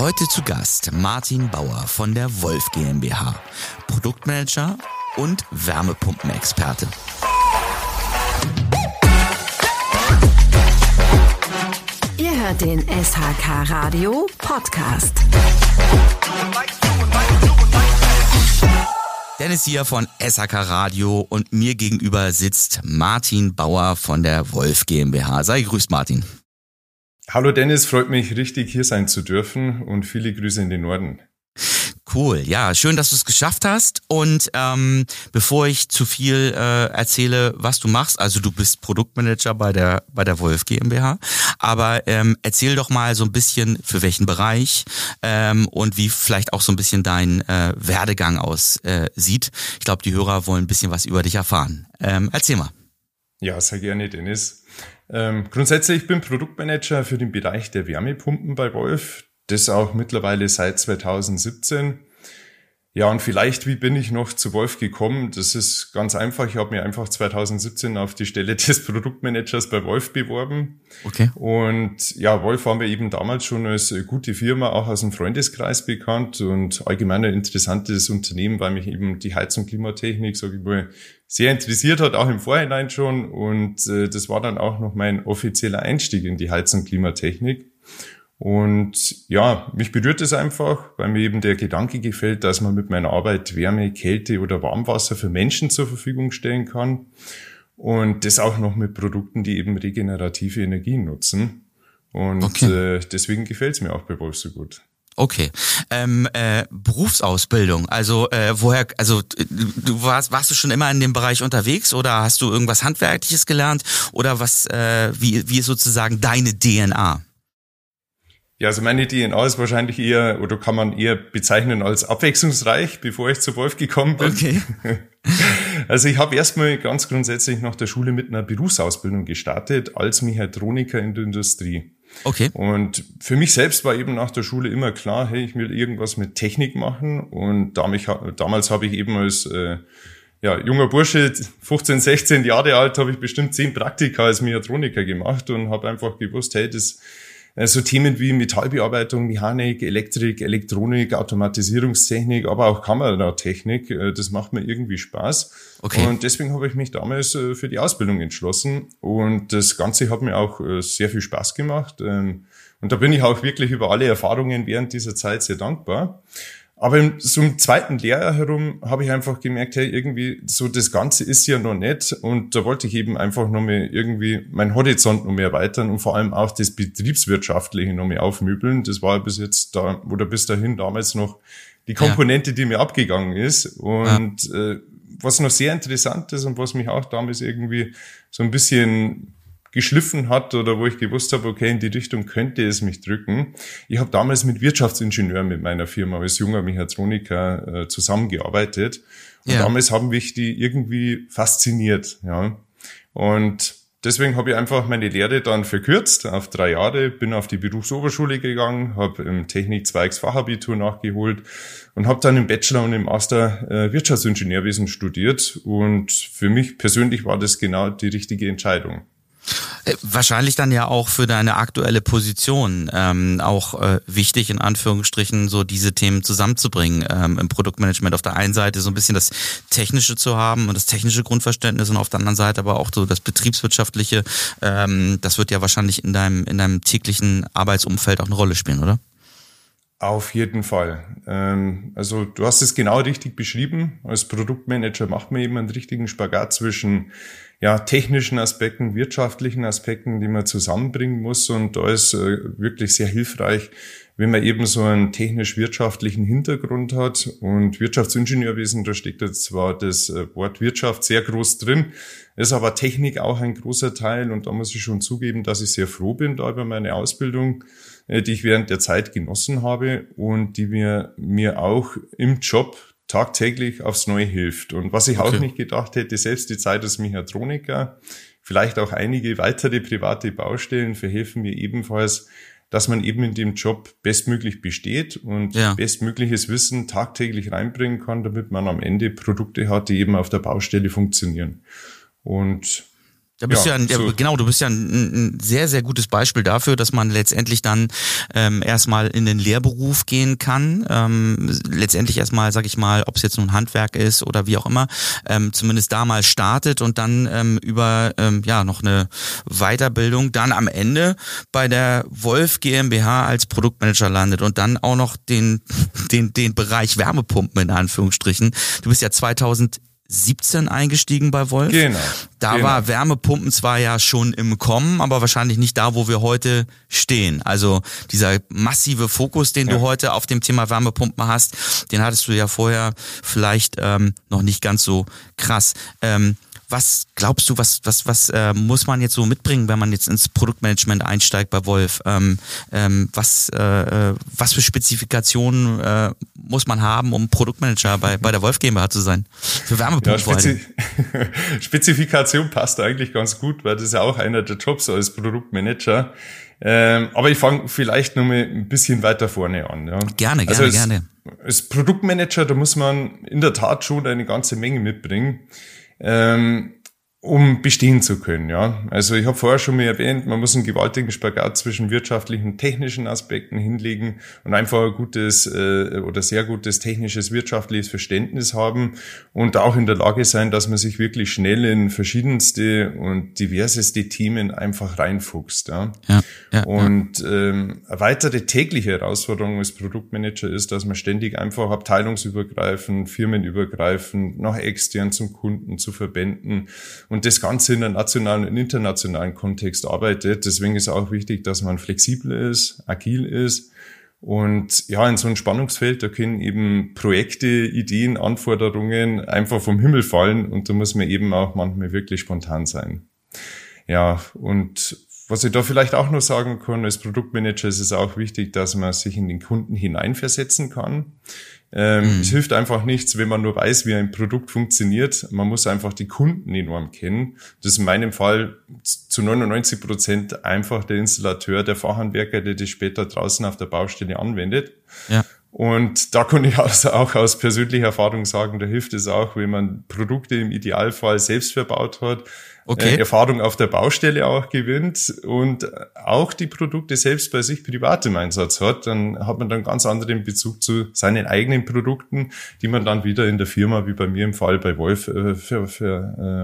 Heute zu Gast Martin Bauer von der Wolf GmbH, Produktmanager und Wärmepumpenexperte. Ihr hört den SHK Radio Podcast. Dennis hier von SHK Radio und mir gegenüber sitzt Martin Bauer von der Wolf GmbH. Sei gegrüßt, Martin. Hallo Dennis, freut mich richtig hier sein zu dürfen und viele Grüße in den Norden. Cool, ja, schön, dass du es geschafft hast. Und ähm, bevor ich zu viel äh, erzähle, was du machst, also du bist Produktmanager bei der bei der Wolf GmbH, aber ähm, erzähl doch mal so ein bisschen für welchen Bereich ähm, und wie vielleicht auch so ein bisschen dein äh, Werdegang aussieht. Äh, sieht. ich glaube, die Hörer wollen ein bisschen was über dich erfahren. Ähm, erzähl mal. Ja, sehr gerne, Dennis. Ähm, grundsätzlich bin Produktmanager für den Bereich der Wärmepumpen bei Wolf. Das auch mittlerweile seit 2017. Ja, und vielleicht, wie bin ich noch zu Wolf gekommen? Das ist ganz einfach. Ich habe mir einfach 2017 auf die Stelle des Produktmanagers bei Wolf beworben. Okay. Und ja, Wolf war mir eben damals schon als gute Firma, auch aus dem Freundeskreis bekannt und allgemein ein interessantes Unternehmen, weil mich eben die Heiz- und Klimatechnik, sage ich mal, sehr interessiert hat, auch im Vorhinein schon. Und äh, das war dann auch noch mein offizieller Einstieg in die Heiz- und Klimatechnik. Und ja, mich berührt es einfach, weil mir eben der Gedanke gefällt, dass man mit meiner Arbeit Wärme, Kälte oder Warmwasser für Menschen zur Verfügung stellen kann. Und das auch noch mit Produkten, die eben regenerative Energien nutzen. Und okay. äh, deswegen gefällt es mir auch bei Wolf so gut. Okay. Ähm, äh, Berufsausbildung, also äh, woher, also du warst, warst du schon immer in dem Bereich unterwegs oder hast du irgendwas Handwerkliches gelernt oder was, äh, wie, wie ist sozusagen deine DNA? Ja, also meine DNA ist wahrscheinlich eher, oder kann man eher bezeichnen als abwechslungsreich, bevor ich zu Wolf gekommen bin. Okay. Also ich habe erstmal ganz grundsätzlich nach der Schule mit einer Berufsausbildung gestartet als Mechatroniker in der Industrie. Okay. Und für mich selbst war eben nach der Schule immer klar, hey, ich will irgendwas mit Technik machen. Und damals habe ich eben als äh, ja, junger Bursche, 15, 16 Jahre alt, habe ich bestimmt zehn Praktika als Mechatroniker gemacht und habe einfach gewusst, hey, das so Themen wie Metallbearbeitung, Mechanik, Elektrik, Elektronik, Automatisierungstechnik, aber auch Kameratechnik, äh, das macht mir irgendwie Spaß. Okay. Und deswegen habe ich mich damals äh, für die Ausbildung entschlossen. Und das Ganze hat mir auch sehr viel Spaß gemacht. Ähm, und da bin ich auch wirklich über alle Erfahrungen während dieser Zeit sehr dankbar. Aber so im zweiten Lehrjahr herum habe ich einfach gemerkt, hey, irgendwie so das Ganze ist ja noch nett und da wollte ich eben einfach noch mehr irgendwie meinen Horizont noch mehr erweitern und vor allem auch das Betriebswirtschaftliche noch mehr aufmöbeln. Das war bis jetzt da oder bis dahin damals noch die Komponente, ja. die mir abgegangen ist und ja. äh, was noch sehr interessant ist und was mich auch damals irgendwie so ein bisschen geschliffen hat oder wo ich gewusst habe, okay, in die Richtung könnte es mich drücken. Ich habe damals mit Wirtschaftsingenieuren mit meiner Firma als junger Mechatroniker äh, zusammengearbeitet. Und ja. damals haben mich die irgendwie fasziniert. Ja. Und deswegen habe ich einfach meine Lehre dann verkürzt auf drei Jahre, bin auf die Berufsoberschule gegangen, habe im Technikzweigs Fachabitur nachgeholt und habe dann im Bachelor und im Master äh, Wirtschaftsingenieurwesen studiert. Und für mich persönlich war das genau die richtige Entscheidung. Äh, wahrscheinlich dann ja auch für deine aktuelle Position ähm, auch äh, wichtig, in Anführungsstrichen, so diese Themen zusammenzubringen. Ähm, Im Produktmanagement auf der einen Seite so ein bisschen das Technische zu haben und das technische Grundverständnis und auf der anderen Seite aber auch so das Betriebswirtschaftliche. Ähm, das wird ja wahrscheinlich in deinem, in deinem täglichen Arbeitsumfeld auch eine Rolle spielen, oder? Auf jeden Fall. Ähm, also du hast es genau richtig beschrieben. Als Produktmanager macht man eben einen richtigen Spagat zwischen ja, technischen Aspekten, wirtschaftlichen Aspekten, die man zusammenbringen muss. Und da ist äh, wirklich sehr hilfreich, wenn man eben so einen technisch-wirtschaftlichen Hintergrund hat. Und Wirtschaftsingenieurwesen, da steckt jetzt zwar das äh, Wort Wirtschaft sehr groß drin, ist aber Technik auch ein großer Teil. Und da muss ich schon zugeben, dass ich sehr froh bin da über meine Ausbildung äh, die ich während der Zeit genossen habe und die mir, mir auch im Job tagtäglich aufs Neue hilft. Und was ich okay. auch nicht gedacht hätte, selbst die Zeit als Mechatroniker, vielleicht auch einige weitere private Baustellen verhelfen mir ebenfalls, dass man eben in dem Job bestmöglich besteht und ja. bestmögliches Wissen tagtäglich reinbringen kann, damit man am Ende Produkte hat, die eben auf der Baustelle funktionieren. Und da bist ja, du ja, so. genau, du bist ja ein, ein, sehr, sehr gutes Beispiel dafür, dass man letztendlich dann ähm, erstmal in den Lehrberuf gehen kann. Ähm, letztendlich erstmal, sag ich mal, ob es jetzt nun Handwerk ist oder wie auch immer, ähm, zumindest da mal startet und dann ähm, über ähm, ja noch eine Weiterbildung dann am Ende bei der Wolf GmbH als Produktmanager landet und dann auch noch den, den, den Bereich Wärmepumpen in Anführungsstrichen. Du bist ja 2000 17 eingestiegen bei Wolf. Genau. Da genau. war Wärmepumpen zwar ja schon im Kommen, aber wahrscheinlich nicht da, wo wir heute stehen. Also dieser massive Fokus, den ja. du heute auf dem Thema Wärmepumpen hast, den hattest du ja vorher vielleicht ähm, noch nicht ganz so krass. Ähm, was glaubst du, was, was, was äh, muss man jetzt so mitbringen, wenn man jetzt ins Produktmanagement einsteigt bei Wolf? Ähm, ähm, was, äh, äh was für Spezifikationen äh, muss man haben, um Produktmanager bei, bei der Wolf GmbH zu sein? Für Wärmepumpen ja, Spezi Spezifikation passt eigentlich ganz gut, weil das ist ja auch einer der Jobs als Produktmanager. Ähm, aber ich fange vielleicht noch mal ein bisschen weiter vorne an. Ja. Gerne, gerne, also als, gerne. Als Produktmanager, da muss man in der Tat schon eine ganze Menge mitbringen ähm, um bestehen zu können. Ja, also ich habe vorher schon mal erwähnt, man muss einen gewaltigen Spagat zwischen wirtschaftlichen und technischen Aspekten hinlegen und einfach ein gutes äh, oder sehr gutes technisches wirtschaftliches Verständnis haben und auch in der Lage sein, dass man sich wirklich schnell in verschiedenste und diverseste Themen einfach reinfuchst. Ja, ja, ja und ähm, eine weitere tägliche Herausforderung als Produktmanager ist, dass man ständig einfach abteilungsübergreifend, firmenübergreifend, nach extern zum Kunden, zu Verbänden und das Ganze in einem nationalen und internationalen Kontext arbeitet. Deswegen ist auch wichtig, dass man flexibel ist, agil ist. Und ja, in so einem Spannungsfeld, da können eben Projekte, Ideen, Anforderungen einfach vom Himmel fallen und da muss man eben auch manchmal wirklich spontan sein. Ja, und was ich da vielleicht auch noch sagen kann, als Produktmanager ist es auch wichtig, dass man sich in den Kunden hineinversetzen kann. Ähm, mhm. Es hilft einfach nichts, wenn man nur weiß, wie ein Produkt funktioniert. Man muss einfach die Kunden enorm kennen. Das ist in meinem Fall zu 99 Prozent einfach der Installateur, der Fachhandwerker, der das später draußen auf der Baustelle anwendet. Ja. Und da kann ich also auch aus persönlicher Erfahrung sagen, da hilft es auch, wenn man Produkte im Idealfall selbst verbaut hat, okay. äh, Erfahrung auf der Baustelle auch gewinnt und auch die Produkte selbst bei sich privat im Einsatz hat, dann hat man dann ganz anderen Bezug zu seinen eigenen Produkten, die man dann wieder in der Firma, wie bei mir im Fall bei Wolf, äh, für,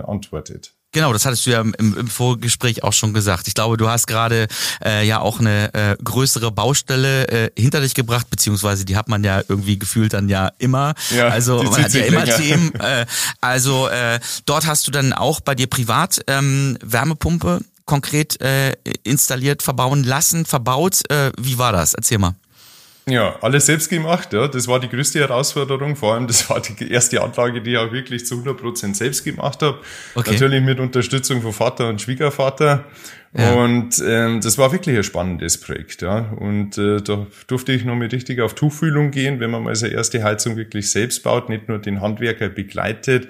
äh, antwortet. Genau, das hattest du ja im, im Vorgespräch auch schon gesagt. Ich glaube, du hast gerade äh, ja auch eine äh, größere Baustelle äh, hinter dich gebracht, beziehungsweise die hat man ja irgendwie gefühlt dann ja immer. Ja, also man hat ja immer länger. Themen. Äh, also äh, dort hast du dann auch bei dir privat ähm, Wärmepumpe konkret äh, installiert, verbauen lassen, verbaut. Äh, wie war das? Erzähl mal. Ja, alles selbst gemacht, ja. Das war die größte Herausforderung. Vor allem, das war die erste Anlage, die ich auch wirklich zu 100 Prozent selbst gemacht habe. Okay. Natürlich mit Unterstützung von Vater und Schwiegervater. Ja. Und ähm, das war wirklich ein spannendes Projekt, ja. Und äh, da durfte ich noch mal richtig auf Tuchfühlung gehen, wenn man mal seine erste Heizung wirklich selbst baut, nicht nur den Handwerker begleitet,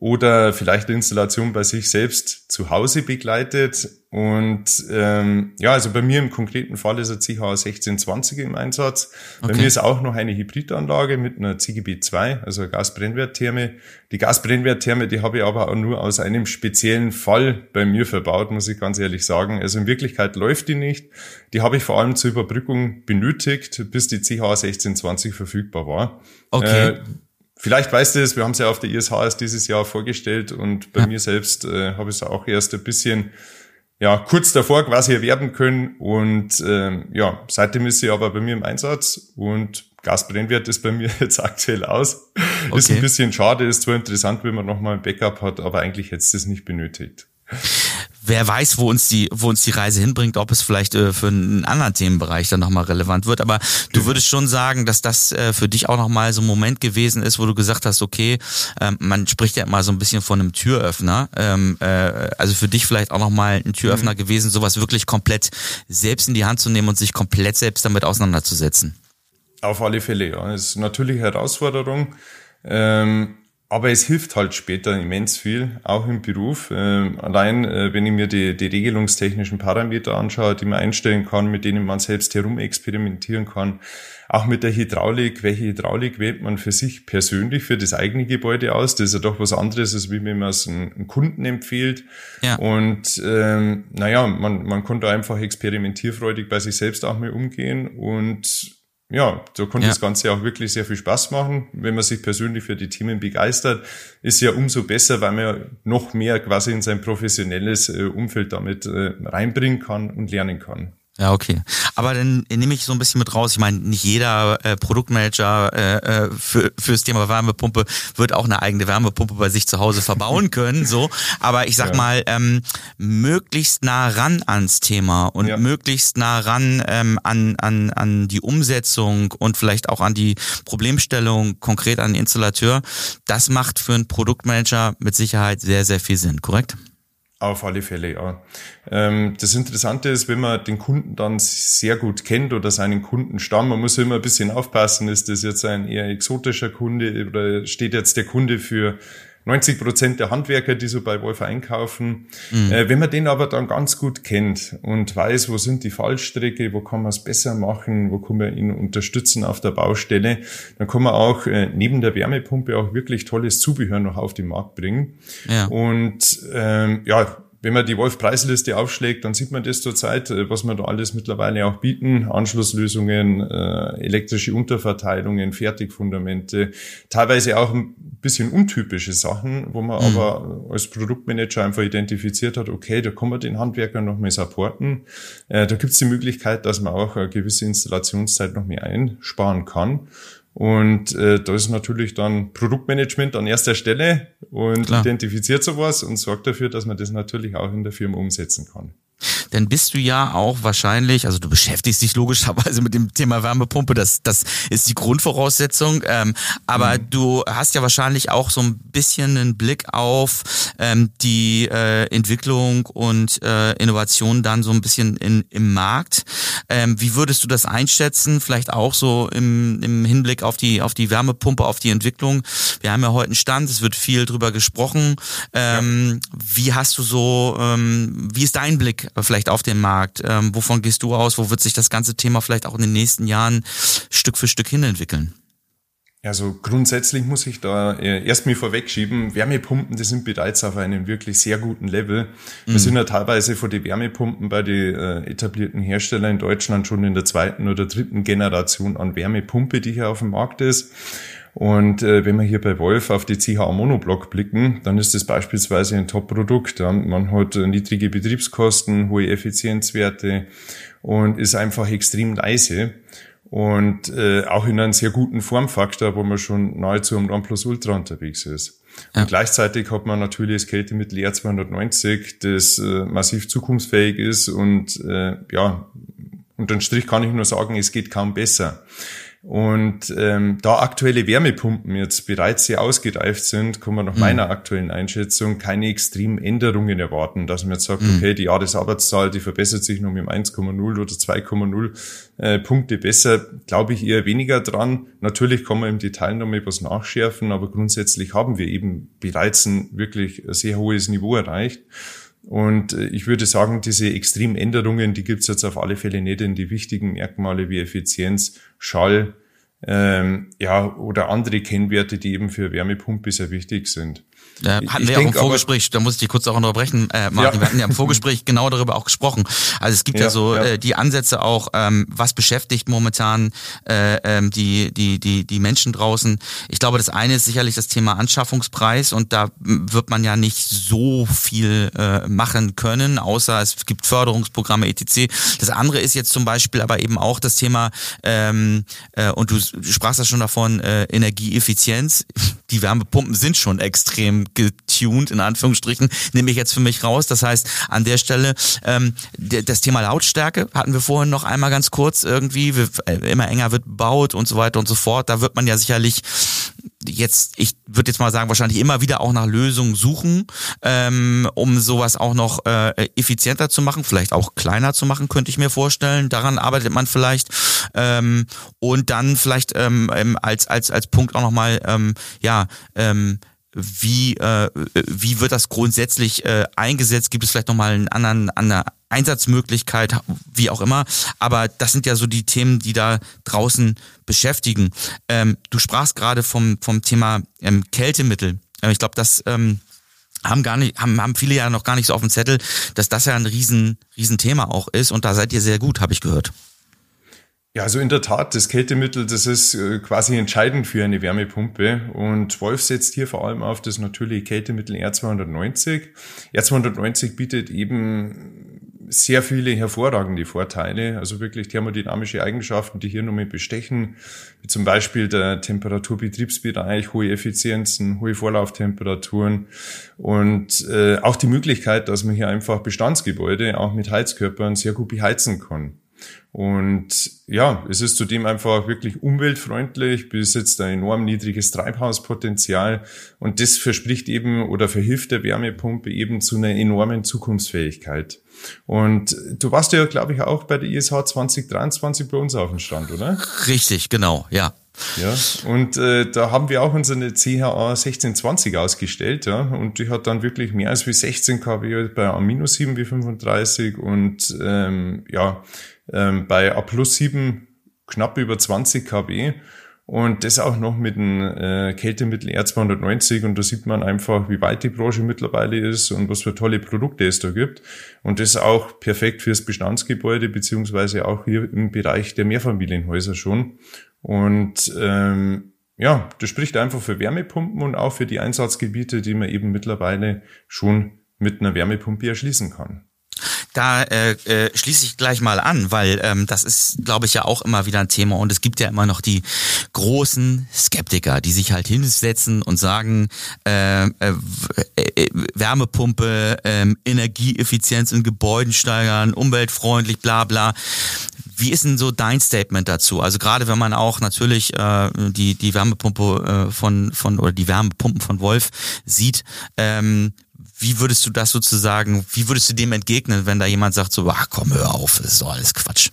oder vielleicht eine Installation bei sich selbst zu Hause begleitet. Und ähm, ja, also bei mir im konkreten Fall ist ein CH 1620 im Einsatz. Okay. Bei mir ist auch noch eine Hybridanlage mit einer CGB2, also Gasbrennwerttherme. Die Gasbrennwerttherme, die habe ich aber auch nur aus einem speziellen Fall bei mir verbaut, muss ich ganz ehrlich sagen. Also in Wirklichkeit läuft die nicht. Die habe ich vor allem zur Überbrückung benötigt, bis die CH 1620 verfügbar war. Okay. Äh, Vielleicht weißt du es, wir haben es ja auf der ISHS dieses Jahr vorgestellt und bei ja. mir selbst äh, habe ich es auch erst ein bisschen ja kurz davor quasi erwerben können. Und ähm, ja, seitdem ist sie aber bei mir im Einsatz und Gasbrennwert ist bei mir jetzt aktuell aus. Okay. Ist ein bisschen schade, ist zwar interessant, wenn man nochmal ein Backup hat, aber eigentlich hätte es das nicht benötigt wer weiß, wo uns die, wo uns die Reise hinbringt, ob es vielleicht äh, für einen anderen Themenbereich dann nochmal relevant wird. Aber du würdest schon sagen, dass das äh, für dich auch nochmal so ein Moment gewesen ist, wo du gesagt hast, okay, ähm, man spricht ja immer so ein bisschen von einem Türöffner. Ähm, äh, also für dich vielleicht auch nochmal ein Türöffner mhm. gewesen, sowas wirklich komplett selbst in die Hand zu nehmen und sich komplett selbst damit auseinanderzusetzen. Auf alle Fälle, ja. Das ist natürlich Herausforderung. Ähm, aber es hilft halt später immens viel, auch im Beruf. Ähm, allein, äh, wenn ich mir die, die regelungstechnischen Parameter anschaue, die man einstellen kann, mit denen man selbst herumexperimentieren kann. Auch mit der Hydraulik. Welche Hydraulik wählt man für sich persönlich, für das eigene Gebäude aus? Das ist ja doch was anderes, als wie wenn man es einem Kunden empfiehlt. Ja. Und ähm, naja, man, man konnte einfach experimentierfreudig bei sich selbst auch mal umgehen und ja, da konnte ja. das Ganze auch wirklich sehr viel Spaß machen. Wenn man sich persönlich für die Themen begeistert, ist ja umso besser, weil man noch mehr quasi in sein professionelles äh, Umfeld damit äh, reinbringen kann und lernen kann. Ja, okay. Aber dann nehme ich so ein bisschen mit raus. Ich meine, nicht jeder äh, Produktmanager äh, äh für fürs Thema Wärmepumpe wird auch eine eigene Wärmepumpe bei sich zu Hause verbauen können. So, aber ich sag ja. mal, ähm, möglichst nah ran ans Thema und ja. möglichst nah ran ähm, an an an die Umsetzung und vielleicht auch an die Problemstellung konkret an den Installateur. Das macht für einen Produktmanager mit Sicherheit sehr sehr viel Sinn. Korrekt? Auf alle Fälle, ja. Ähm, das Interessante ist, wenn man den Kunden dann sehr gut kennt oder seinen Kundenstamm, man muss immer ein bisschen aufpassen, ist das jetzt ein eher exotischer Kunde oder steht jetzt der Kunde für 90 Prozent der Handwerker, die so bei Wolf einkaufen. Mhm. Äh, wenn man den aber dann ganz gut kennt und weiß, wo sind die Fallstrecke, wo kann man es besser machen, wo kann man ihn unterstützen auf der Baustelle, dann kann man auch äh, neben der Wärmepumpe auch wirklich tolles Zubehör noch auf den Markt bringen. Ja. Und ähm, ja, wenn man die Wolf-Preisliste aufschlägt, dann sieht man das zurzeit, äh, was wir da alles mittlerweile auch bieten. Anschlusslösungen, äh, elektrische Unterverteilungen, Fertigfundamente, teilweise auch ein bisschen untypische Sachen, wo man mhm. aber als Produktmanager einfach identifiziert hat, okay, da kann man den Handwerker noch mehr supporten. Äh, da gibt es die Möglichkeit, dass man auch eine gewisse Installationszeit noch mehr einsparen kann. Und äh, da ist natürlich dann Produktmanagement an erster Stelle und Klar. identifiziert sowas und sorgt dafür, dass man das natürlich auch in der Firma umsetzen kann dann bist du ja auch wahrscheinlich, also du beschäftigst dich logischerweise mit dem Thema Wärmepumpe, das, das ist die Grundvoraussetzung, ähm, aber mhm. du hast ja wahrscheinlich auch so ein bisschen einen Blick auf ähm, die äh, Entwicklung und äh, Innovation dann so ein bisschen in, im Markt. Ähm, wie würdest du das einschätzen? Vielleicht auch so im, im Hinblick auf die, auf die Wärmepumpe, auf die Entwicklung. Wir haben ja heute einen Stand, es wird viel drüber gesprochen. Ähm, ja. Wie hast du so, ähm, wie ist dein Blick vielleicht auf den Markt? Ähm, wovon gehst du aus? Wo wird sich das ganze Thema vielleicht auch in den nächsten Jahren Stück für Stück hin entwickeln? Also grundsätzlich muss ich da äh, erst mal vorwegschieben, Wärmepumpen, die sind bereits auf einem wirklich sehr guten Level. Wir mhm. sind ja teilweise vor die Wärmepumpen bei den äh, etablierten Herstellern in Deutschland schon in der zweiten oder dritten Generation an Wärmepumpe, die hier auf dem Markt ist. Und äh, wenn wir hier bei Wolf auf die CH Monoblock blicken, dann ist das beispielsweise ein Top-Produkt. Ja. Man hat niedrige Betriebskosten, hohe Effizienzwerte und ist einfach extrem leise und äh, auch in einem sehr guten Formfaktor, wo man schon nahezu am Nonplusultra unterwegs ist. Ja. Und gleichzeitig hat man natürlich das Kältemittel R290, das äh, massiv zukunftsfähig ist und äh, ja, unterm Strich kann ich nur sagen, es geht kaum besser. Und ähm, da aktuelle Wärmepumpen jetzt bereits sehr ausgereift sind, kann man nach mhm. meiner aktuellen Einschätzung keine extremen Änderungen erwarten, dass man jetzt sagt, mhm. okay, die Jahresarbeitszahl, die verbessert sich noch mit 1,0 oder 2,0 äh, Punkte besser, glaube ich eher weniger dran. Natürlich kann man im Detail noch mal was nachschärfen, aber grundsätzlich haben wir eben bereits ein wirklich sehr hohes Niveau erreicht. Und äh, ich würde sagen, diese extremen Änderungen, die gibt's jetzt auf alle Fälle nicht in die wichtigen Merkmale wie Effizienz, Schall, ähm, ja, oder andere Kennwerte, die eben für Wärmepumpe sehr wichtig sind. Äh, hatten ich wir auch im Vorgespräch, aber, da muss ich dich kurz auch unterbrechen, äh, Martin, ja. wir hatten ja im Vorgespräch genau darüber auch gesprochen. Also es gibt ja, ja so ja. Äh, die Ansätze auch, ähm, was beschäftigt momentan äh, ähm, die, die, die, die Menschen draußen. Ich glaube, das eine ist sicherlich das Thema Anschaffungspreis und da wird man ja nicht so viel äh, machen können, außer es gibt Förderungsprogramme etc. Das andere ist jetzt zum Beispiel aber eben auch das Thema, ähm, äh, und du sprachst ja schon davon, äh, Energieeffizienz. Die Wärmepumpen sind schon extrem getuned, in Anführungsstrichen, nehme ich jetzt für mich raus. Das heißt, an der Stelle, ähm, das Thema Lautstärke hatten wir vorhin noch einmal ganz kurz irgendwie, äh, immer enger wird bebaut und so weiter und so fort. Da wird man ja sicherlich jetzt, ich würde jetzt mal sagen, wahrscheinlich immer wieder auch nach Lösungen suchen, ähm, um sowas auch noch äh, effizienter zu machen, vielleicht auch kleiner zu machen, könnte ich mir vorstellen. Daran arbeitet man vielleicht. Ähm, und dann vielleicht ähm, ähm als, als, als Punkt auch nochmal, ähm, ja, ähm, wie, äh, wie wird das grundsätzlich äh, eingesetzt? Gibt es vielleicht nochmal einen anderen, andere Einsatzmöglichkeit, wie auch immer. Aber das sind ja so die Themen, die da draußen beschäftigen. Ähm, du sprachst gerade vom, vom Thema ähm, Kältemittel. Ähm, ich glaube, das ähm, haben gar nicht, haben, haben viele ja noch gar nicht so auf dem Zettel, dass das ja ein riesen, riesen auch ist. Und da seid ihr sehr gut, habe ich gehört. Ja, also in der Tat, das Kältemittel, das ist äh, quasi entscheidend für eine Wärmepumpe. Und Wolf setzt hier vor allem auf das natürliche Kältemittel R290. R290 bietet eben sehr viele hervorragende Vorteile, also wirklich thermodynamische Eigenschaften, die hier nochmal bestechen, wie zum Beispiel der Temperaturbetriebsbereich, hohe Effizienzen, hohe Vorlauftemperaturen und äh, auch die Möglichkeit, dass man hier einfach Bestandsgebäude auch mit Heizkörpern sehr gut beheizen kann. Und ja, es ist zudem einfach wirklich umweltfreundlich, besitzt ein enorm niedriges Treibhauspotenzial und das verspricht eben oder verhilft der Wärmepumpe eben zu einer enormen Zukunftsfähigkeit. Und du warst ja, glaube ich, auch bei der ISH 2023 bei uns auf dem Stand, oder? Richtig, genau, ja. Ja, und äh, da haben wir auch unsere CHA 1620 ausgestellt, ja, und die hat dann wirklich mehr als wie 16 kW bei A 7 wie 35 und ähm, ja, ähm, bei A plus 7 knapp über 20 kW und das auch noch mit dem äh, Kältemittel R290 und da sieht man einfach, wie weit die Branche mittlerweile ist und was für tolle Produkte es da gibt. Und das auch perfekt fürs Bestandsgebäude beziehungsweise auch hier im Bereich der Mehrfamilienhäuser schon. Und ähm, ja, das spricht einfach für Wärmepumpen und auch für die Einsatzgebiete, die man eben mittlerweile schon mit einer Wärmepumpe erschließen kann da äh, äh, schließe ich gleich mal an, weil ähm, das ist, glaube ich, ja auch immer wieder ein Thema und es gibt ja immer noch die großen Skeptiker, die sich halt hinsetzen und sagen, äh, äh, äh, Wärmepumpe, äh, Energieeffizienz in Gebäuden steigern, umweltfreundlich, bla bla. Wie ist denn so dein Statement dazu? Also gerade wenn man auch natürlich äh, die die Wärmepumpe äh, von von oder die Wärmepumpen von Wolf sieht, ähm, wie würdest du das sozusagen, wie würdest du dem entgegnen, wenn da jemand sagt so, ach komm, hör auf, das ist doch alles Quatsch.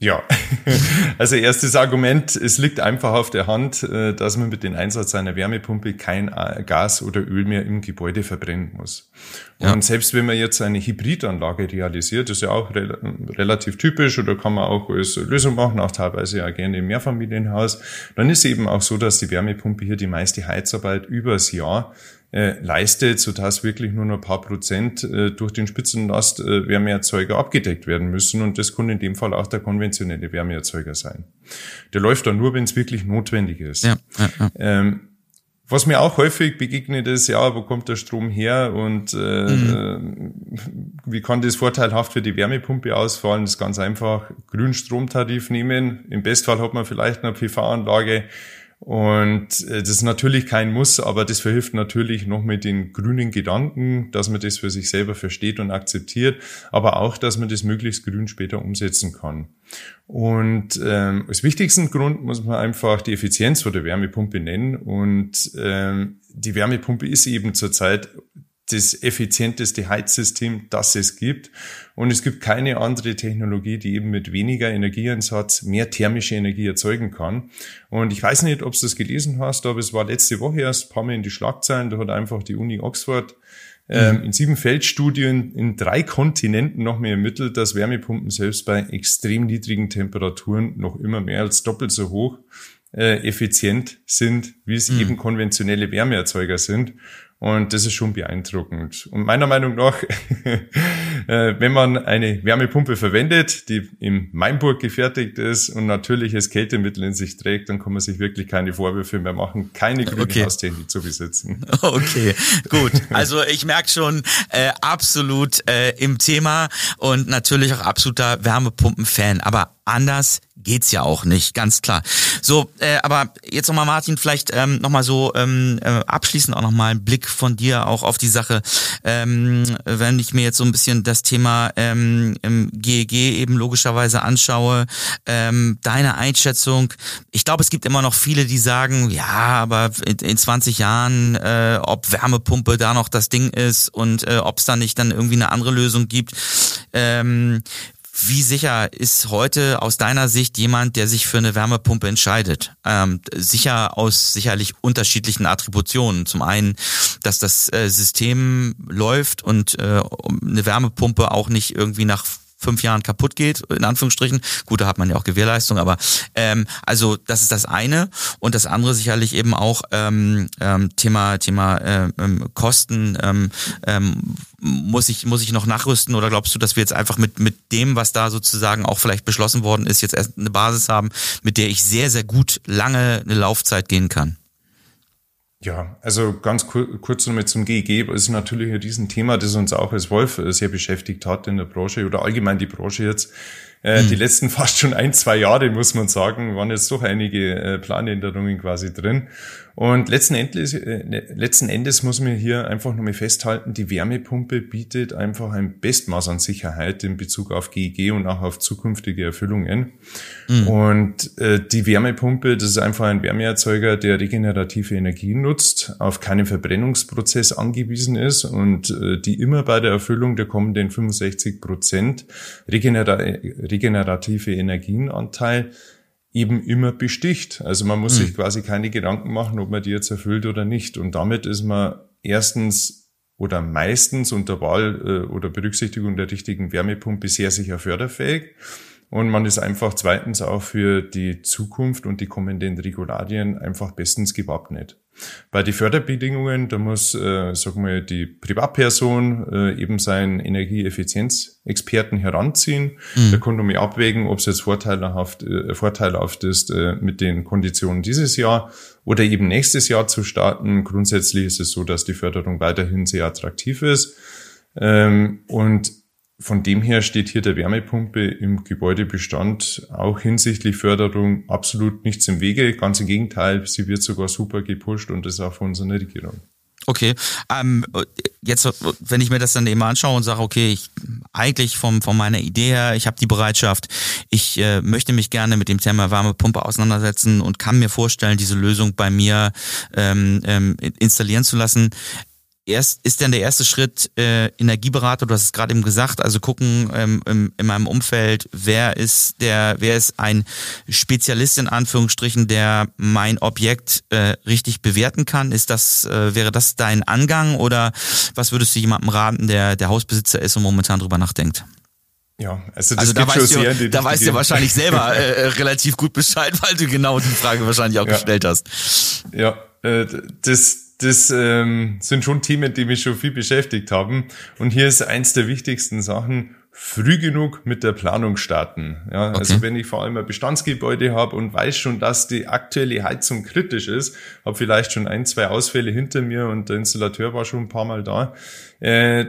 Ja, also erstes Argument, es liegt einfach auf der Hand, äh, dass man mit dem Einsatz einer Wärmepumpe kein äh, Gas oder Öl mehr im Gebäude verbrennen muss. Ja. Und selbst wenn man jetzt eine Hybridanlage realisiert, ist ja auch re relativ typisch oder kann man auch als Lösung machen, auch teilweise ja gerne im Mehrfamilienhaus, dann ist eben auch so, dass die Wärmepumpe hier die meiste Heizarbeit übers Jahr äh, leistet, sodass wirklich nur noch ein paar Prozent äh, durch den Spitzenlast äh, Wärmeerzeuger abgedeckt werden müssen. Und das kann in dem Fall auch der konventionelle Wärmeerzeuger sein. Der läuft dann nur, wenn es wirklich notwendig ist. Ja, ja, ja. Ähm, was mir auch häufig begegnet ist, ja, wo kommt der Strom her und äh, mhm. Wie kann das vorteilhaft für die Wärmepumpe ausfallen? Das ist ganz einfach, grünen Stromtarif nehmen. Im Bestfall hat man vielleicht eine PV-Anlage, und äh, das ist natürlich kein Muss, aber das verhilft natürlich noch mit den grünen Gedanken, dass man das für sich selber versteht und akzeptiert, aber auch, dass man das möglichst grün später umsetzen kann. Und ähm, als wichtigsten Grund muss man einfach die Effizienz von der Wärmepumpe nennen. Und ähm, die Wärmepumpe ist eben zurzeit das effizienteste Heizsystem, das es gibt. Und es gibt keine andere Technologie, die eben mit weniger Energieeinsatz mehr thermische Energie erzeugen kann. Und ich weiß nicht, ob du das gelesen hast, aber es war letzte Woche erst ein paar Mal in die Schlagzeilen. Da hat einfach die Uni Oxford ähm, in sieben Feldstudien in drei Kontinenten noch mehr ermittelt, dass Wärmepumpen selbst bei extrem niedrigen Temperaturen noch immer mehr als doppelt so hoch äh, effizient sind, wie es mhm. eben konventionelle Wärmeerzeuger sind. Und das ist schon beeindruckend. Und meiner Meinung nach, wenn man eine Wärmepumpe verwendet, die im Mainburg gefertigt ist und natürliches Kältemittel in sich trägt, dann kann man sich wirklich keine Vorwürfe mehr machen, keine Greenhouse-Technik okay. zu besitzen. Okay, gut. Also ich merke schon, äh, absolut äh, im Thema und natürlich auch absoluter Wärmepumpen-Fan. Aber anders geht's ja auch nicht, ganz klar. So, äh, aber jetzt nochmal Martin, vielleicht ähm, nochmal so ähm, äh, abschließend auch nochmal ein Blick von dir auch auf die Sache. Ähm, wenn ich mir jetzt so ein bisschen das Thema ähm, GEG eben logischerweise anschaue, ähm, deine Einschätzung, ich glaube, es gibt immer noch viele, die sagen, ja, aber in, in 20 Jahren, äh, ob Wärmepumpe da noch das Ding ist und äh, ob es da nicht dann irgendwie eine andere Lösung gibt. Ähm, wie sicher ist heute aus deiner Sicht jemand, der sich für eine Wärmepumpe entscheidet? Ähm, sicher aus sicherlich unterschiedlichen Attributionen. Zum einen, dass das äh, System läuft und äh, eine Wärmepumpe auch nicht irgendwie nach fünf Jahren kaputt geht, in Anführungsstrichen. Gut, da hat man ja auch Gewährleistung, aber ähm, also das ist das eine. Und das andere sicherlich eben auch ähm, ähm, Thema, Thema äh, ähm, Kosten. Ähm, ähm, muss ich, muss ich noch nachrüsten oder glaubst du, dass wir jetzt einfach mit, mit dem, was da sozusagen auch vielleicht beschlossen worden ist, jetzt erst eine Basis haben, mit der ich sehr, sehr gut lange eine Laufzeit gehen kann? Ja, also ganz kur kurz nochmal zum GEG. Es ist natürlich ein Riesenthema, das uns auch als Wolf sehr beschäftigt hat in der Branche oder allgemein die Branche jetzt. Äh, mhm. Die letzten fast schon ein, zwei Jahre, muss man sagen, waren jetzt doch einige äh, Planänderungen quasi drin. Und letzten Endes, äh, ne, letzten Endes muss man hier einfach nochmal festhalten, die Wärmepumpe bietet einfach ein Bestmaß an Sicherheit in Bezug auf GEG und auch auf zukünftige Erfüllungen. Mhm. Und äh, die Wärmepumpe, das ist einfach ein Wärmeerzeuger, der regenerative Energie nutzt, auf keinen Verbrennungsprozess angewiesen ist und äh, die immer bei der Erfüllung der kommenden 65 Prozent regenera regenerative Energienanteil eben immer besticht. Also man muss mhm. sich quasi keine Gedanken machen, ob man die jetzt erfüllt oder nicht. Und damit ist man erstens oder meistens unter Wahl äh, oder Berücksichtigung der richtigen Wärmepumpe sehr sicher förderfähig. Und man ist einfach zweitens auch für die Zukunft und die kommenden Regularien einfach bestens gewappnet. Bei den Förderbedingungen, da muss, äh, sagen wir, die Privatperson äh, eben seinen Energieeffizienzexperten heranziehen. Mhm. Der kann nur mal abwägen, ob es jetzt vorteilhaft, äh, vorteilhaft ist, äh, mit den Konditionen dieses Jahr oder eben nächstes Jahr zu starten. Grundsätzlich ist es so, dass die Förderung weiterhin sehr attraktiv ist. Ähm, und von dem her steht hier der Wärmepumpe im Gebäudebestand auch hinsichtlich Förderung absolut nichts im Wege. Ganz im Gegenteil, sie wird sogar super gepusht und das auch von unserer Regierung. Okay, ähm, jetzt, wenn ich mir das dann eben anschaue und sage, okay, ich, eigentlich vom, von meiner Idee her, ich habe die Bereitschaft, ich äh, möchte mich gerne mit dem Thema Wärmepumpe auseinandersetzen und kann mir vorstellen, diese Lösung bei mir ähm, ähm, installieren zu lassen erst ist denn der erste Schritt äh, Energieberater, du hast es gerade eben gesagt, also gucken ähm, im, in meinem Umfeld, wer ist der, wer ist ein Spezialist in Anführungsstrichen, der mein Objekt äh, richtig bewerten kann? Ist das, äh, wäre das dein Angang oder was würdest du jemandem raten, der der Hausbesitzer ist und momentan drüber nachdenkt? Ja, also, das also da weißt, du, da weißt du wahrscheinlich selber äh, äh, relativ gut Bescheid, weil du genau die Frage wahrscheinlich auch ja. gestellt hast. Ja, äh, das das ähm, sind schon Themen, die mich schon viel beschäftigt haben. Und hier ist eins der wichtigsten Sachen, früh genug mit der Planung starten. Ja, also okay. also wenn ich vor allem ein Bestandsgebäude habe und weiß schon, dass die aktuelle Heizung kritisch ist, habe vielleicht schon ein, zwei Ausfälle hinter mir und der Installateur war schon ein paar Mal da, äh,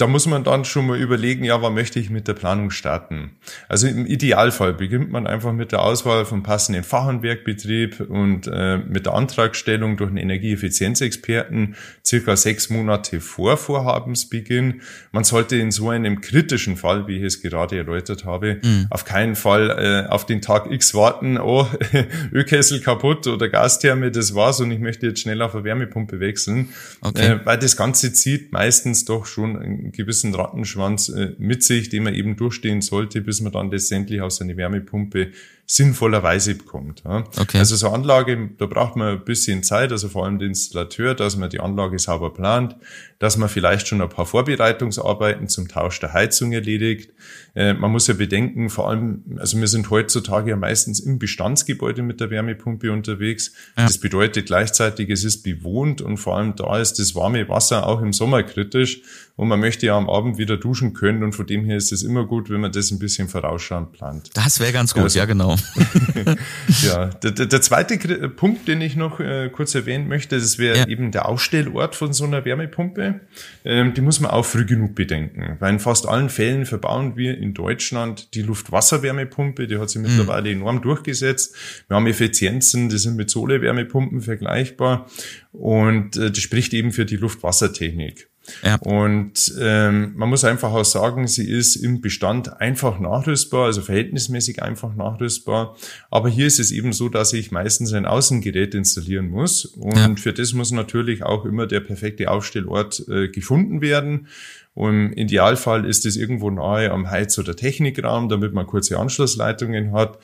da muss man dann schon mal überlegen, ja, wann möchte ich mit der Planung starten? Also im Idealfall beginnt man einfach mit der Auswahl vom passenden Fachhandwerkbetrieb und äh, mit der Antragstellung durch einen Energieeffizienzexperten circa sechs Monate vor Vorhabensbeginn. Man sollte in so einem kritischen Fall, wie ich es gerade erläutert habe, mhm. auf keinen Fall äh, auf den Tag X warten, oh, Ölkessel kaputt oder Gastherme, das war's und ich möchte jetzt schnell auf eine Wärmepumpe wechseln, okay. äh, weil das Ganze zieht meistens doch schon gewissen Rattenschwanz äh, mit sich, den man eben durchstehen sollte, bis man dann letztendlich aus seiner Wärmepumpe sinnvollerweise bekommt. Ja. Okay. Also so Anlage, da braucht man ein bisschen Zeit, also vor allem der Installateur, dass man die Anlage sauber plant, dass man vielleicht schon ein paar Vorbereitungsarbeiten zum Tausch der Heizung erledigt. Äh, man muss ja bedenken, vor allem, also wir sind heutzutage ja meistens im Bestandsgebäude mit der Wärmepumpe unterwegs. Ja. Das bedeutet gleichzeitig, es ist bewohnt und vor allem da ist das warme Wasser auch im Sommer kritisch und man möchte ja am Abend wieder duschen können und von dem her ist es immer gut, wenn man das ein bisschen vorausschauend plant. Das wäre ganz gut, also, ja genau. ja, der, der, zweite Punkt, den ich noch äh, kurz erwähnen möchte, das wäre ja. eben der Ausstellort von so einer Wärmepumpe. Ähm, die muss man auch früh genug bedenken, weil in fast allen Fällen verbauen wir in Deutschland die Luftwasserwärmepumpe, die hat sich mhm. mittlerweile enorm durchgesetzt. Wir haben Effizienzen, die sind mit Sohle-Wärmepumpen vergleichbar und äh, das spricht eben für die Luftwassertechnik. Ja. Und ähm, man muss einfach auch sagen, sie ist im Bestand einfach nachrüstbar, also verhältnismäßig einfach nachrüstbar. Aber hier ist es eben so, dass ich meistens ein Außengerät installieren muss. Und ja. für das muss natürlich auch immer der perfekte Aufstellort äh, gefunden werden. Und im Idealfall ist es irgendwo nahe am Heiz- oder Technikraum, damit man kurze Anschlussleitungen hat.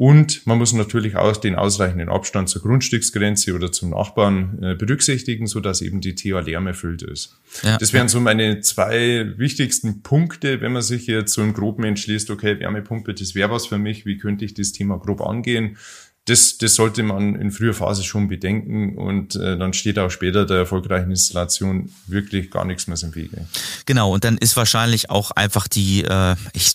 Und man muss natürlich auch den ausreichenden Abstand zur Grundstücksgrenze oder zum Nachbarn äh, berücksichtigen, so dass eben die TA Lärm erfüllt ist. Ja. Das wären so meine zwei wichtigsten Punkte, wenn man sich jetzt so im Groben entschließt, okay, Wärmepumpe, das wäre was für mich, wie könnte ich das Thema grob angehen? Das, das sollte man in früher Phase schon bedenken und äh, dann steht auch später der erfolgreichen Installation wirklich gar nichts mehr im Wege. Genau, und dann ist wahrscheinlich auch einfach die, äh, ich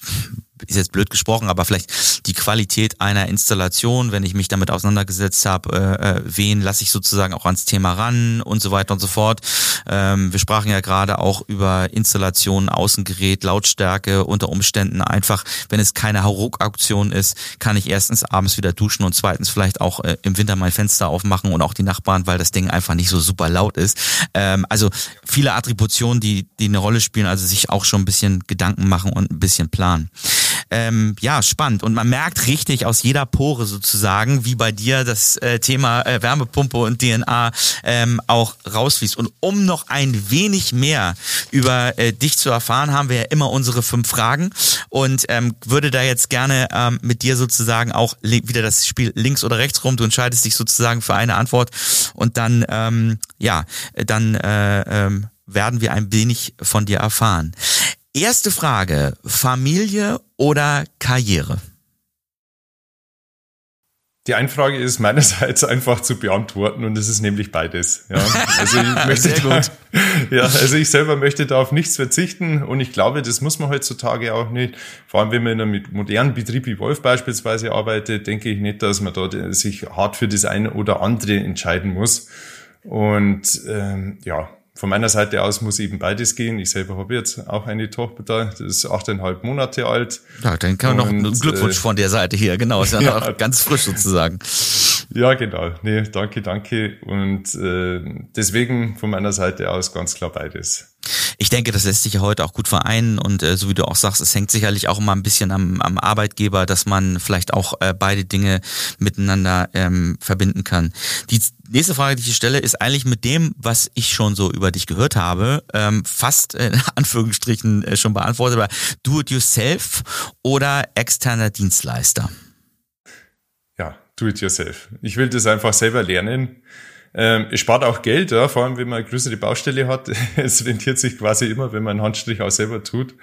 ist jetzt blöd gesprochen, aber vielleicht die Qualität einer Installation, wenn ich mich damit auseinandergesetzt habe, äh, äh, wen lasse ich sozusagen auch ans Thema ran und so weiter und so fort. Ähm, wir sprachen ja gerade auch über Installation, Außengerät, Lautstärke, unter Umständen einfach, wenn es keine Hauruck-Auktion ist, kann ich erstens abends wieder duschen und zweitens vielleicht auch äh, im Winter mein Fenster aufmachen und auch die Nachbarn, weil das Ding einfach nicht so super laut ist. Ähm, also viele Attributionen, die, die eine Rolle spielen, also sich auch schon ein bisschen Gedanken machen und ein bisschen planen. Ähm, ja, spannend. Und man merkt richtig aus jeder Pore sozusagen, wie bei dir das äh, Thema äh, Wärmepumpe und DNA ähm, auch rausfließt. Und um noch ein wenig mehr über äh, dich zu erfahren, haben wir ja immer unsere fünf Fragen und ähm, würde da jetzt gerne ähm, mit dir sozusagen auch wieder das Spiel links oder rechts rum. Du entscheidest dich sozusagen für eine Antwort und dann ähm, ja, dann äh, ähm, werden wir ein wenig von dir erfahren. Erste Frage, Familie oder Karriere? Die Einfrage ist meinerseits einfach zu beantworten und es ist nämlich beides. Ja, also ich möchte. Da, ja, also ich selber möchte da auf nichts verzichten und ich glaube, das muss man heutzutage auch nicht. Vor allem, wenn man in einem modernen Betrieb wie Wolf beispielsweise arbeitet, denke ich nicht, dass man da sich hart für das eine oder andere entscheiden muss. Und ähm, ja, von meiner Seite aus muss eben beides gehen. Ich selber habe jetzt auch eine Tochter da, das ist achteinhalb Monate alt. Ja, dann kann man noch einen Glückwunsch äh, von der Seite hier, genau, ist ja, ja noch ganz frisch sozusagen. Ja, genau. Nee, danke, danke. Und äh, deswegen von meiner Seite aus ganz klar beides. Ich denke, das lässt sich ja heute auch gut vereinen und äh, so wie du auch sagst, es hängt sicherlich auch immer ein bisschen am, am Arbeitgeber, dass man vielleicht auch äh, beide Dinge miteinander ähm, verbinden kann. Die nächste Frage, die ich stelle, ist eigentlich mit dem, was ich schon so über dich gehört habe, ähm, fast äh, in Anführungsstrichen äh, schon beantwortet, aber do-it-yourself oder externer Dienstleister? Ja, do-it-yourself. Ich will das einfach selber lernen ähm, es spart auch Geld, ja, vor allem wenn man eine größere Baustelle hat. es rentiert sich quasi immer, wenn man einen Handstrich auch selber tut.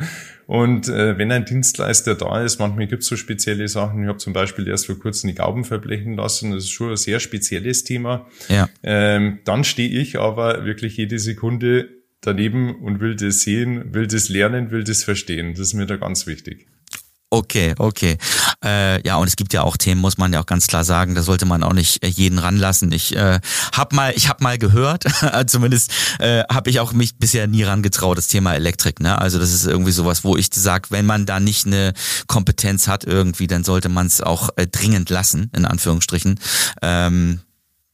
Und äh, wenn ein Dienstleister da ist, manchmal gibt es so spezielle Sachen. Ich habe zum Beispiel erst vor kurzem die Gauben verblechen lassen. Das ist schon ein sehr spezielles Thema. Ja. Ähm, dann stehe ich aber wirklich jede Sekunde daneben und will das sehen, will das lernen, will das verstehen. Das ist mir da ganz wichtig. Okay, okay. Äh, ja, und es gibt ja auch Themen, muss man ja auch ganz klar sagen, da sollte man auch nicht äh, jeden ranlassen. Ich äh, habe mal, ich habe mal gehört, zumindest äh, habe ich auch mich bisher nie rangetraut, das Thema Elektrik. Ne? Also das ist irgendwie sowas, wo ich sage, wenn man da nicht eine Kompetenz hat irgendwie, dann sollte man es auch äh, dringend lassen, in Anführungsstrichen. Ähm,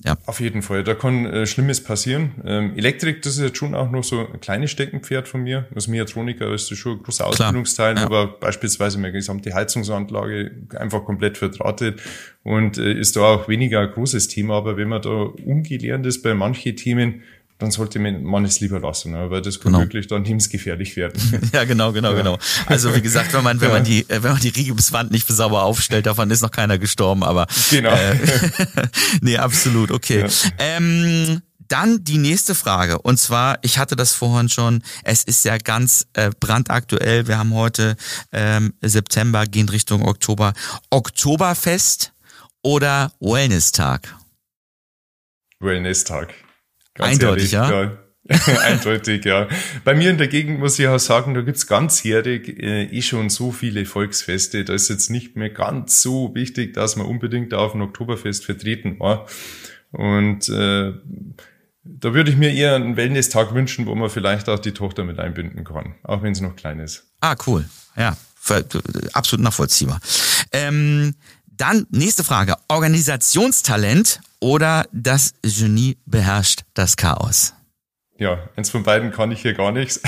ja. Auf jeden Fall. Da kann äh, Schlimmes passieren. Ähm, Elektrik, das ist jetzt schon auch noch so ein kleines Steckenpferd von mir. Als Mechatroniker ist das schon ein großer Ausbildungsteil, ja. aber beispielsweise meine gesamte Heizungsanlage einfach komplett verdrahtet und äh, ist da auch weniger ein großes Thema. Aber wenn man da ungelernt ist bei manchen Themen, dann sollte man es lieber lassen, ne? weil das kann genau. wirklich dann lebensgefährlich werden. ja, genau, genau, ja. genau. Also wie gesagt, wenn man wenn man die wenn man die Rigipswand nicht sauber aufstellt, davon ist noch keiner gestorben, aber genau. Äh, nee, absolut, okay. Ja. Ähm, dann die nächste Frage. Und zwar, ich hatte das vorhin schon, es ist ja ganz äh, brandaktuell. Wir haben heute ähm, September, gehen Richtung Oktober. Oktoberfest oder Wellness-Tag? Wellness-Tag. Eindeutig, ehrlich, ja? ja. Eindeutig, ja. Bei mir in der Gegend muss ich auch sagen, da gibt's ganzjährig äh, eh schon so viele Volksfeste. Da ist jetzt nicht mehr ganz so wichtig, dass man unbedingt auf ein Oktoberfest vertreten war. Und äh, da würde ich mir eher einen Wellness-Tag wünschen, wo man vielleicht auch die Tochter mit einbinden kann, auch wenn sie noch klein ist. Ah, cool. Ja, absolut nachvollziehbar. Ähm, dann nächste Frage. Organisationstalent oder das Genie beherrscht das Chaos? Ja, eins von beiden kann ich hier gar nichts.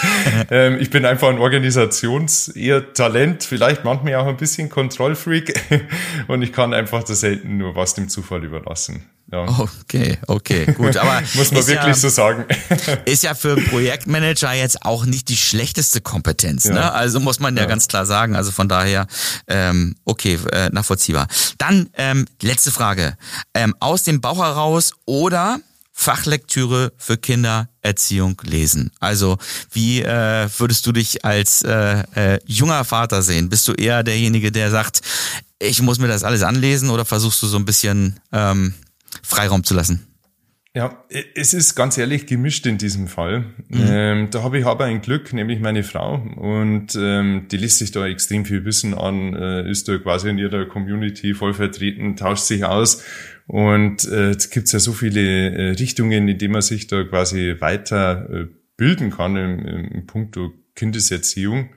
ähm, ich bin einfach ein Organisations eher Talent, vielleicht manchmal auch ein bisschen Kontrollfreak und ich kann einfach das selten nur was dem Zufall überlassen. Ja. Okay, okay, gut, aber muss man wirklich ja, so sagen. ist ja für Projektmanager jetzt auch nicht die schlechteste Kompetenz, ja. ne? Also muss man ja, ja, ganz klar sagen. Also von daher, ähm, okay, äh, nachvollziehbar. Dann ähm, letzte Frage: ähm, Aus dem Bauch heraus oder Fachlektüre für Kindererziehung lesen. Also wie äh, würdest du dich als äh, äh, junger Vater sehen? Bist du eher derjenige, der sagt, ich muss mir das alles anlesen oder versuchst du so ein bisschen ähm, Freiraum zu lassen? Ja, es ist ganz ehrlich gemischt in diesem Fall. Mhm. Ähm, da habe ich aber ein Glück, nämlich meine Frau. Und ähm, die lässt sich da extrem viel Wissen an, äh, ist da quasi in ihrer Community voll vertreten, tauscht sich aus und äh, es gibt ja so viele äh, Richtungen, in denen man sich da quasi weiter äh, bilden kann im, im Punkto Kindeserziehung,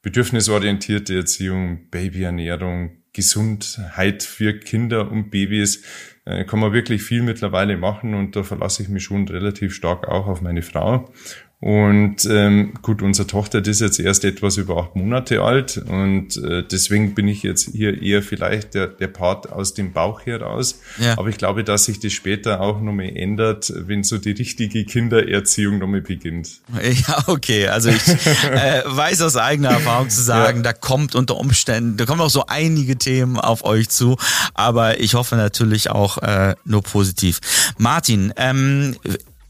bedürfnisorientierte Erziehung, Babyernährung, Gesundheit für Kinder und Babys. Äh, kann man wirklich viel mittlerweile machen und da verlasse ich mich schon relativ stark auch auf meine Frau. Und ähm, gut, unsere Tochter die ist jetzt erst etwas über acht Monate alt und äh, deswegen bin ich jetzt hier eher vielleicht der, der Part aus dem Bauch heraus. Ja. Aber ich glaube, dass sich das später auch nochmal ändert, wenn so die richtige Kindererziehung nochmal beginnt. Ja, okay. Also ich äh, weiß aus eigener Erfahrung zu sagen, ja. da kommt unter Umständen, da kommen auch so einige Themen auf euch zu, aber ich hoffe natürlich auch äh, nur positiv. Martin, ähm,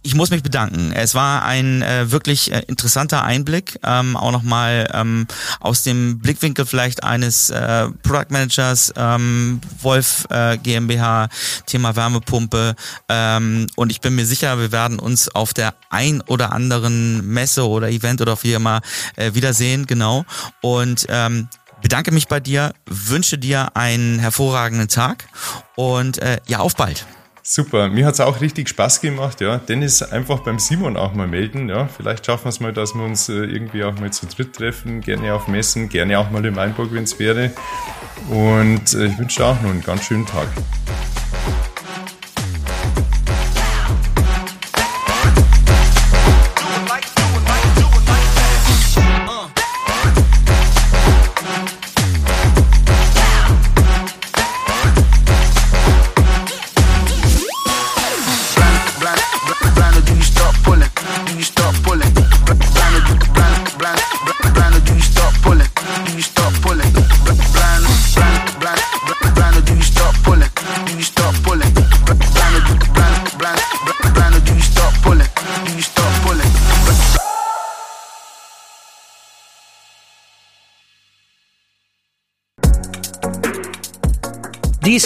ich muss mich bedanken. Es war ein äh, wirklich äh, interessanter Einblick, ähm, auch nochmal ähm, aus dem Blickwinkel vielleicht eines äh, Product Managers, ähm, Wolf äh, GmbH, Thema Wärmepumpe. Ähm, und ich bin mir sicher, wir werden uns auf der ein oder anderen Messe oder Event oder wie immer äh, wiedersehen, genau. Und ähm, bedanke mich bei dir, wünsche dir einen hervorragenden Tag und äh, ja, auf bald. Super, mir hat's auch richtig Spaß gemacht, ja. Dennis einfach beim Simon auch mal melden, ja. Vielleicht schaffen wir es mal, dass wir uns äh, irgendwie auch mal zu dritt treffen, gerne auf Messen, gerne auch mal in Weinburg, wenn es wäre. Und äh, ich wünsche dir auch noch einen ganz schönen Tag.